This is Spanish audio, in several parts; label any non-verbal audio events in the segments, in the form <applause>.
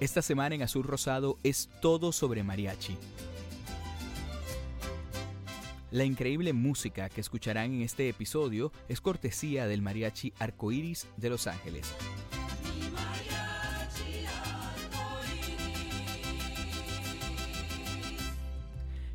Esta semana en Azul Rosado es todo sobre mariachi. La increíble música que escucharán en este episodio es cortesía del mariachi Arcoiris de Los Ángeles.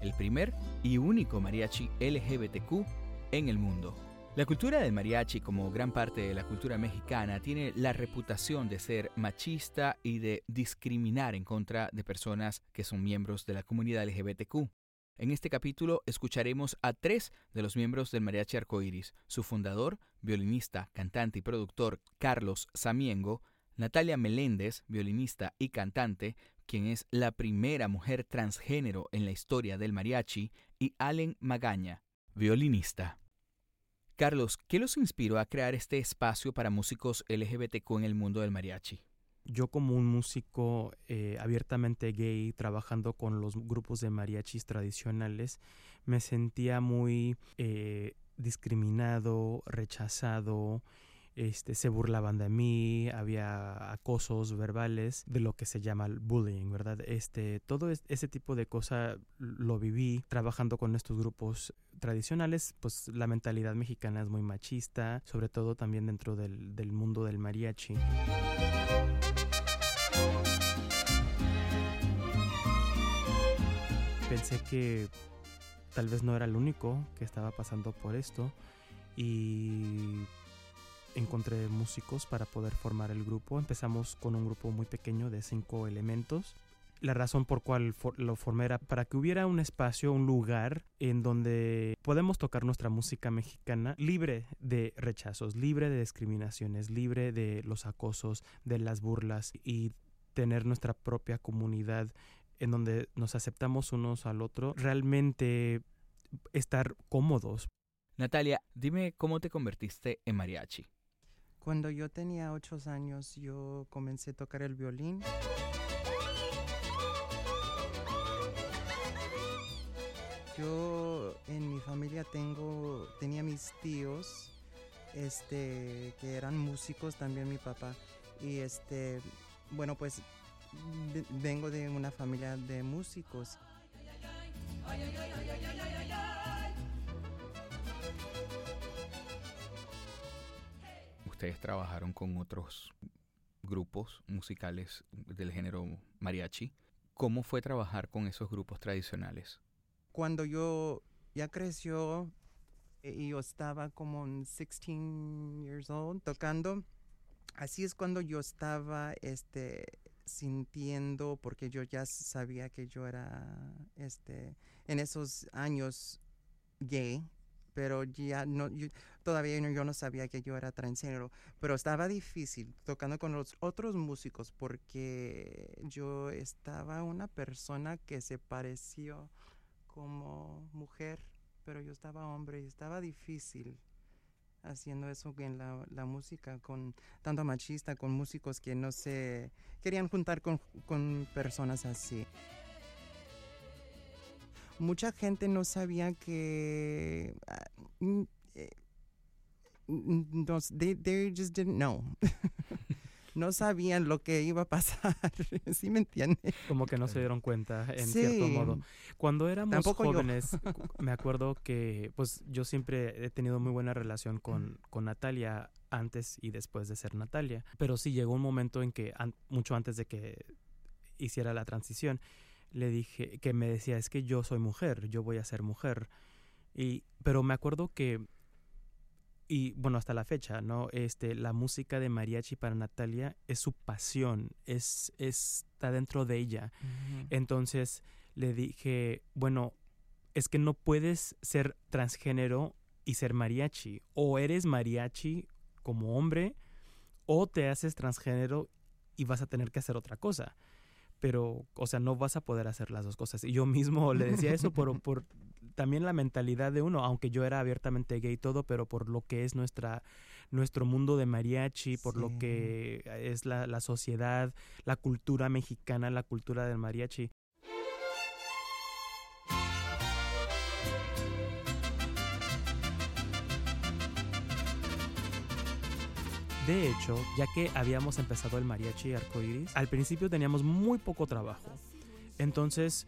El primer y único mariachi LGBTQ en el mundo. La cultura del mariachi, como gran parte de la cultura mexicana, tiene la reputación de ser machista y de discriminar en contra de personas que son miembros de la comunidad LGBTQ. En este capítulo escucharemos a tres de los miembros del Mariachi Arcoiris, su fundador, violinista, cantante y productor Carlos Samiengo, Natalia Meléndez, violinista y cantante, quien es la primera mujer transgénero en la historia del mariachi, y Allen Magaña, violinista. Carlos, ¿qué los inspiró a crear este espacio para músicos LGBTQ en el mundo del mariachi? Yo como un músico eh, abiertamente gay, trabajando con los grupos de mariachis tradicionales, me sentía muy eh, discriminado, rechazado, este, se burlaban de mí, había acosos verbales de lo que se llama el bullying, ¿verdad? Este, todo ese tipo de cosas lo viví trabajando con estos grupos tradicionales, pues la mentalidad mexicana es muy machista, sobre todo también dentro del, del mundo del mariachi. Pensé que tal vez no era el único que estaba pasando por esto y encontré músicos para poder formar el grupo. Empezamos con un grupo muy pequeño de cinco elementos. La razón por cual for lo formé era para que hubiera un espacio, un lugar en donde podemos tocar nuestra música mexicana libre de rechazos, libre de discriminaciones, libre de los acosos, de las burlas y tener nuestra propia comunidad en donde nos aceptamos unos al otro, realmente estar cómodos. Natalia, dime cómo te convertiste en mariachi. Cuando yo tenía ocho años, yo comencé a tocar el violín. Yo en mi familia tengo, tenía mis tíos, este, que eran músicos, también mi papá. Y este, bueno, pues vengo de una familia de músicos. Ustedes trabajaron con otros grupos musicales del género mariachi. ¿Cómo fue trabajar con esos grupos tradicionales? Cuando yo ya creció eh, y yo estaba como en 16 years old tocando. Así es cuando yo estaba este sintiendo porque yo ya sabía que yo era este en esos años gay pero ya no todavía yo no sabía que yo era transgénero pero estaba difícil tocando con los otros músicos porque yo estaba una persona que se pareció como mujer pero yo estaba hombre y estaba difícil haciendo eso en la, música, con tanto machista, con músicos que no se querían juntar con, con personas así. Mucha gente no sabía que... Uh, they, they just didn't know. <laughs> no sabían lo que iba a pasar, <laughs> ¿sí me entiendes? Como que no se dieron cuenta, en cierto modo. Cuando éramos jóvenes, <laughs> me acuerdo que pues yo siempre he tenido muy buena relación con, con Natalia antes y después de ser Natalia, pero sí llegó un momento en que, mucho antes de que hiciera la transición, le dije que me decía, es que yo soy mujer, yo voy a ser mujer. Y, pero me acuerdo que y bueno, hasta la fecha, ¿no? Este, la música de mariachi para Natalia es su pasión, es, está dentro de ella. Entonces le dije, bueno, es que no puedes ser transgénero y ser mariachi. O eres mariachi como hombre, o te haces transgénero y vas a tener que hacer otra cosa. Pero, o sea, no vas a poder hacer las dos cosas. Y yo mismo le decía eso por, <laughs> por también la mentalidad de uno, aunque yo era abiertamente gay y todo, pero por lo que es nuestra nuestro mundo de mariachi, por lo que es la, la sociedad, la cultura mexicana, la cultura del mariachi. De hecho, ya que habíamos empezado el mariachi arcoiris, al principio teníamos muy poco trabajo. Entonces,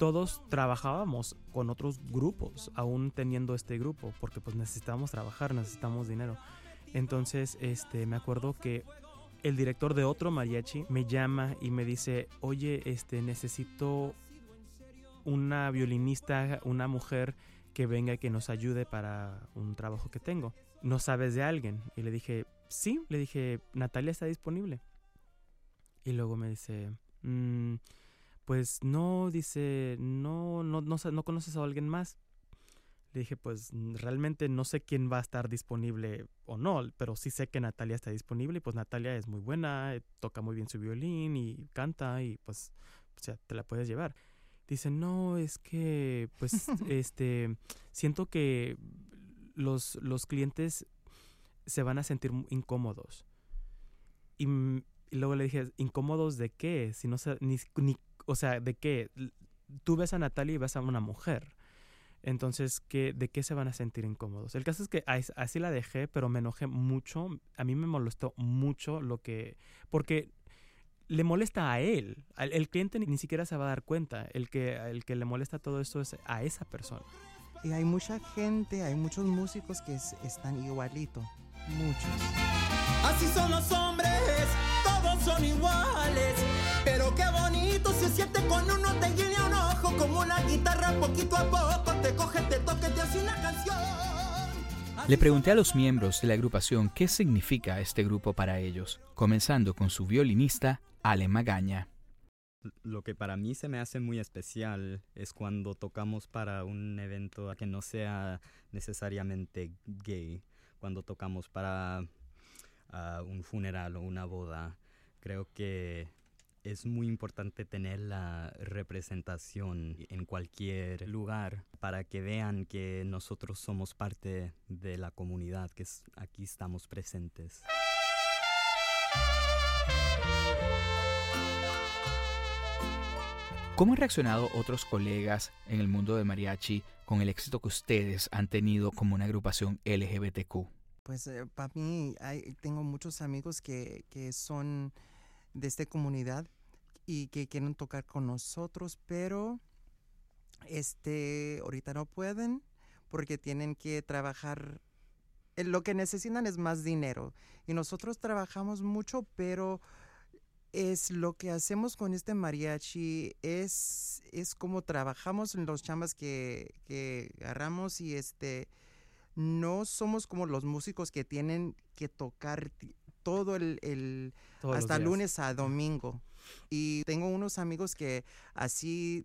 todos trabajábamos con otros grupos, aún teniendo este grupo, porque pues necesitábamos trabajar, necesitamos dinero. Entonces, este, me acuerdo que el director de otro mariachi me llama y me dice, oye, este, necesito una violinista, una mujer que venga y que nos ayude para un trabajo que tengo. ¿No sabes de alguien? Y le dije, sí, le dije, Natalia está disponible. Y luego me dice, mmm, pues no, dice, no, no, no, no conoces a alguien más. Le dije, pues realmente no sé quién va a estar disponible o no, pero sí sé que Natalia está disponible y pues Natalia es muy buena, eh, toca muy bien su violín y canta y pues, o sea, te la puedes llevar. Dice, no, es que, pues, <laughs> este, siento que los, los clientes se van a sentir incómodos. Y, luego le dije, ¿incómodos de qué? Si no ni, ni o sea, ¿de qué? Tú ves a Natalia y ves a una mujer. Entonces, ¿qué, ¿de qué se van a sentir incómodos? El caso es que así la dejé, pero me enojé mucho. A mí me molestó mucho lo que... Porque le molesta a él. El, cliente ni, siquiera se va a dar cuenta. El que, el que le molesta todo esto es a esa persona. Y hay mucha gente, hay muchos músicos que están igualitos. Muchos. Así son los hombres, todos son iguales. Se siente con uno te guiña un ojo. Como una guitarra, poquito a poco te coge, te toque, te hace una canción. Le pregunté a los miembros de la agrupación qué significa este grupo para ellos, comenzando con su violinista, Ale Magaña. Lo que para mí se me hace muy especial es cuando tocamos para un evento que no sea necesariamente gay, cuando tocamos para ah, un funeral o una boda. Creo que es muy importante tener la representación en cualquier lugar para que vean que nosotros somos parte de la comunidad, que aquí estamos presentes. ¿Cómo han reaccionado otros colegas en el mundo de mariachi con el éxito que ustedes han tenido como una agrupación LGBTQ? Pues eh, para mí tengo muchos amigos que, que son de esta comunidad y que quieren tocar con nosotros, pero este ahorita no pueden porque tienen que trabajar eh, lo que necesitan es más dinero. Y nosotros trabajamos mucho, pero es lo que hacemos con este mariachi, es, es como trabajamos en los chambas que, que agarramos y este no somos como los músicos que tienen que tocar todo el, el hasta lunes a domingo. Y tengo unos amigos que así,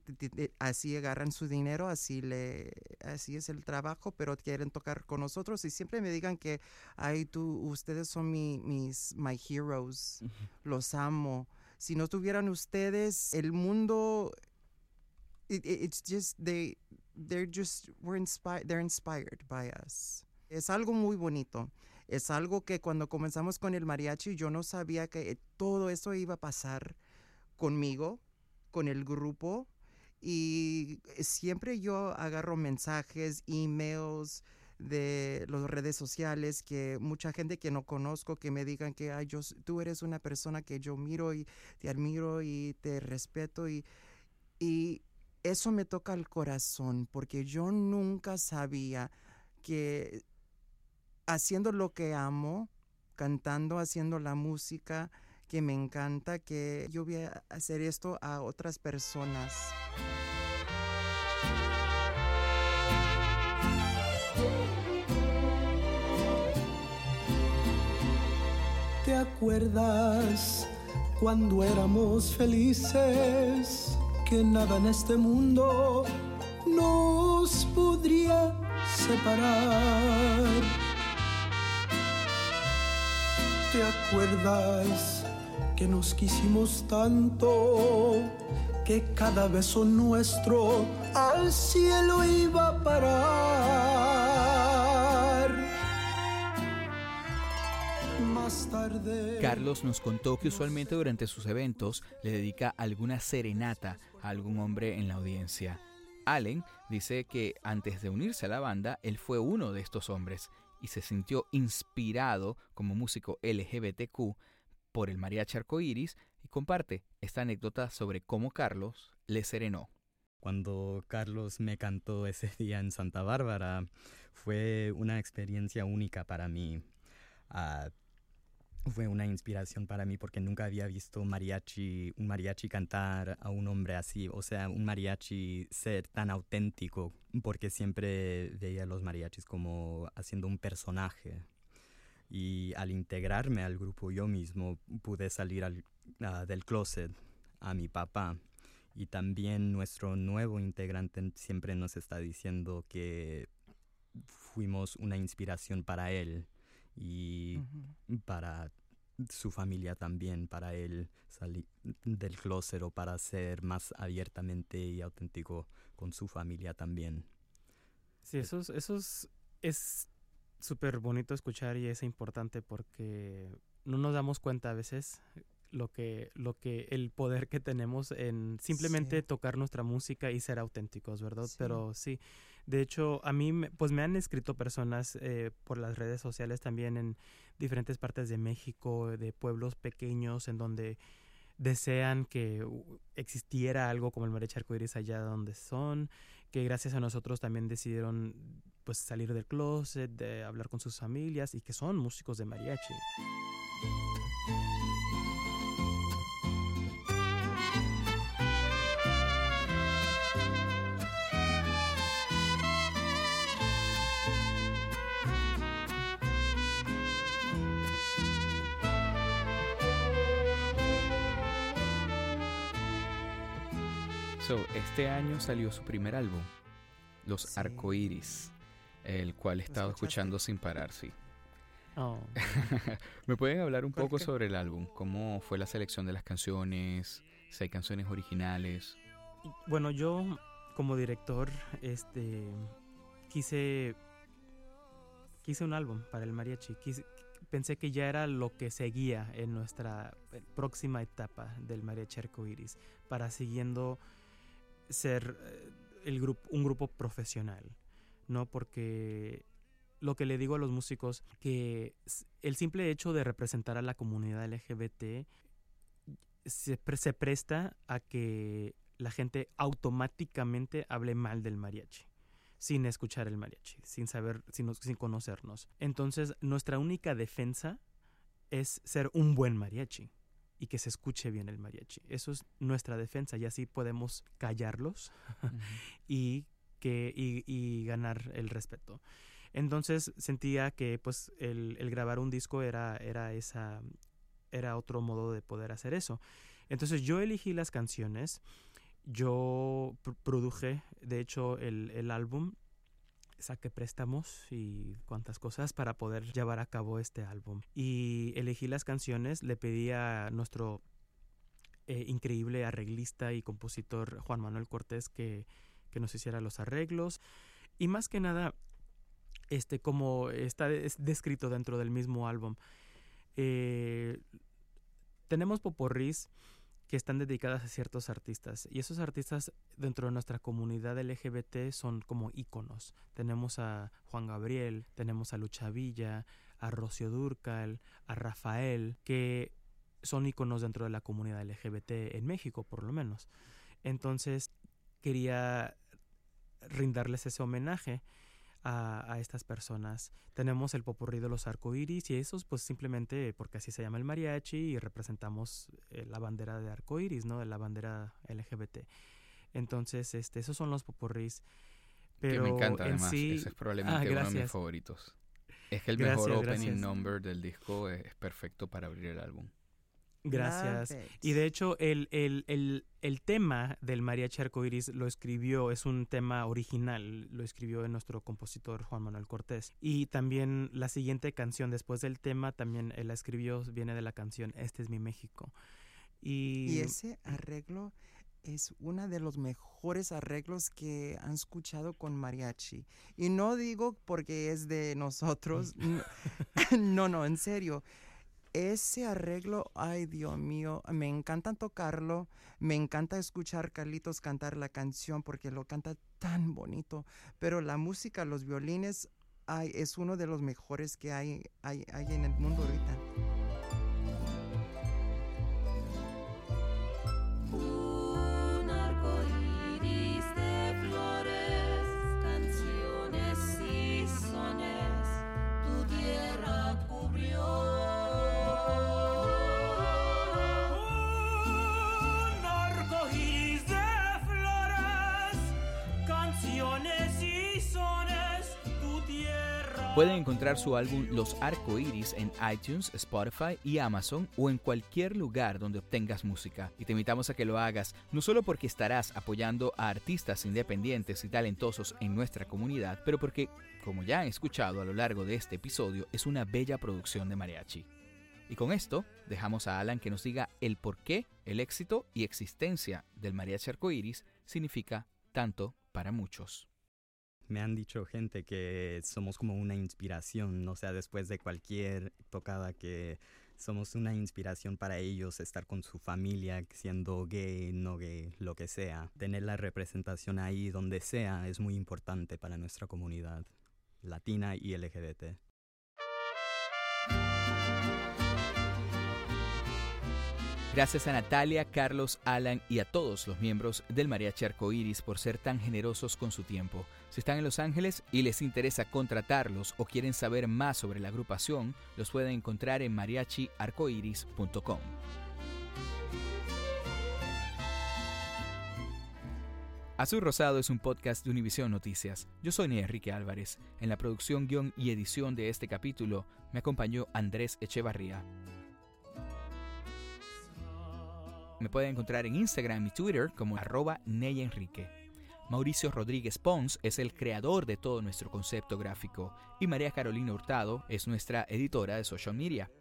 así agarran su dinero, así, le, así es el trabajo, pero quieren tocar con nosotros y siempre me digan que, ay, tú, ustedes son mi, mis, my heroes, los amo. Si no tuvieran ustedes, el mundo, it's just, they, they're just, we're inspired, they're inspired by us. Es algo muy bonito. Es algo que cuando comenzamos con el mariachi yo no sabía que todo eso iba a pasar conmigo, con el grupo. Y siempre yo agarro mensajes, emails de las redes sociales que mucha gente que no conozco que me digan que Ay, yo, tú eres una persona que yo miro y te admiro y te respeto y, y eso me toca el corazón porque yo nunca sabía que haciendo lo que amo, cantando, haciendo la música que me encanta, que yo voy a hacer esto a otras personas. ¿Te acuerdas cuando éramos felices? Que nada en este mundo nos podría separar ¿Te acuerdas que nos quisimos tanto que cada beso nuestro al cielo iba a parar? Más tarde. Carlos nos contó que usualmente durante sus eventos le dedica alguna serenata a algún hombre en la audiencia. Allen dice que antes de unirse a la banda, él fue uno de estos hombres y se sintió inspirado como músico LGBTQ por el mariachi arcoíris y comparte esta anécdota sobre cómo Carlos le serenó. Cuando Carlos me cantó ese <laughs> día en Santa Bárbara, fue una experiencia única para mí. Ah, fue una inspiración para mí porque nunca había visto mariachi, un mariachi cantar a un hombre así, o sea, un mariachi ser tan auténtico, porque siempre veía a los mariachis como haciendo un personaje. Y al integrarme al grupo yo mismo pude salir del closet a mi papá. Y también nuestro nuevo integrante siempre nos está diciendo que fuimos una inspiración para él y para su familia también, para él salir del closet o para ser más abiertamente y auténtico con su familia también. Sí, eso es, eso es súper bonito escuchar y es importante porque no nos damos cuenta a veces lo que, lo que, el poder que tenemos en simplemente tocar nuestra música y ser auténticos, ¿verdad? Pero sí, de hecho, a mí, pues me han escrito personas eh, por las redes sociales también en diferentes partes de México, de pueblos pequeños en donde desean que existiera algo como el mariachi arcoíris allá donde son, que gracias a nosotros también decidieron pues salir del closet, de hablar con sus familias y que son músicos de mariachi. Este año salió su primer álbum, Los Arcoiris, el cual he estado escuchando sin parar, sí. Oh. <laughs> ¿Me pueden hablar un poco sobre el álbum? ¿Cómo fue la selección de las canciones? Si hay canciones originales. Bueno, yo como director, este, quise, quise un álbum para el mariachi. pensé que ya era lo que seguía en nuestra eh, próxima etapa del mariachi arcoiris, para siguiendo ser eh, el grupo, un grupo profesional, ¿no? Porque lo que le digo a los músicos, que el simple hecho de representar a la comunidad LGBT se, presta a que la gente automáticamente hable mal del mariachi sin escuchar el mariachi, sin saber, sin, conocernos. Entonces, nuestra única defensa es ser un buen mariachi, y que se escuche bien el mariachi. Eso es nuestra defensa y así podemos callarlos <laughs> y, que, y, ganar el respeto. Entonces sentía que pues el, el, grabar un disco era, era, esa, era otro modo de poder hacer eso. Entonces yo elegí las canciones, yo produje, de hecho, el, el álbum saqué préstamos y cuantas cosas para poder llevar a cabo este álbum. Y elegí las canciones, le pedí a nuestro eh, increíble arreglista y compositor Juan Manuel Cortés que, que, nos hiciera los arreglos. Y más que nada, este, como está descrito dentro del mismo álbum, eh, tenemos poporris que están dedicadas a ciertos artistas. Y esos artistas dentro de nuestra comunidad LGBT son como íconos. Tenemos a Juan Gabriel, tenemos a Lucha Villa, a Rocio Durcal, a Rafael, que son íconos dentro de la comunidad LGBT en México, por lo menos. Entonces, quería rindarles ese homenaje a, estas personas. Tenemos el popurrí de los arcoíris y esos pues simplemente porque así se llama el mariachi y representamos eh, la bandera de arcoíris, ¿no? De la bandera LGBT. Entonces, este, esos son los popurrís. Pero que me encanta además, ese es probablemente ah, uno de mis favoritos. Es que el mejor opening number del disco es perfecto para abrir el álbum. Gracias. Y de hecho, el, el, el, el, tema del mariachi arcoiris lo escribió, es un tema original, lo escribió nuestro compositor Juan Manuel Cortés. Y también la siguiente canción después del tema, también él la escribió, viene de la canción Este es mi México. Y, y ese arreglo es uno de los mejores arreglos que han escuchado con mariachi. Y no digo porque es de nosotros, <laughs> no, no, en serio ese arreglo, ay Dios mío, me encanta tocarlo, me encanta escuchar Carlitos cantar la canción porque lo canta tan bonito, pero la música, los violines, ay, es uno de los mejores que hay, hay, hay en el mundo ahorita. Pueden encontrar su álbum Los Arco Iris en iTunes, Spotify y Amazon o en cualquier lugar donde obtengas música. Y te invitamos a que lo hagas, no solo porque estarás apoyando a artistas independientes y talentosos en nuestra comunidad, pero porque, como ya han escuchado a lo largo de este episodio, es una bella producción de mariachi. Y con esto dejamos a Alan que nos diga el por qué el éxito y existencia del mariachi arcoíris significa tanto para muchos me han dicho gente que somos como una inspiración, o sea, después de cualquier tocada que somos una inspiración para ellos estar con su familia, siendo gay, no gay, lo que sea. Tener la representación ahí donde sea es muy importante para nuestra comunidad latina y LGBT. Gracias a Natalia, Carlos, Alan y a todos los miembros del Mariachi Arcoiris por ser tan generosos con su tiempo. Si están en Los Ángeles y les interesa contratarlos o quieren saber más sobre la agrupación, los pueden encontrar en mariachiarcoiris.com. Azul Rosado es un podcast de Univisión Noticias. Yo soy Enrique Álvarez. En la producción, guion y edición de este capítulo me acompañó Andrés Echevarría. Me pueden encontrar en Instagram y Twitter como arroba Enrique. Mauricio Rodríguez Pons es el creador de todo nuestro concepto gráfico y María Carolina Hurtado es nuestra editora de social media.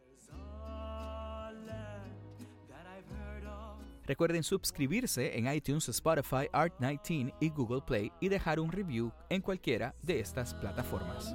Recuerden suscribirse en iTunes, Spotify, Art19 y Google Play y dejar un review en cualquiera de estas plataformas.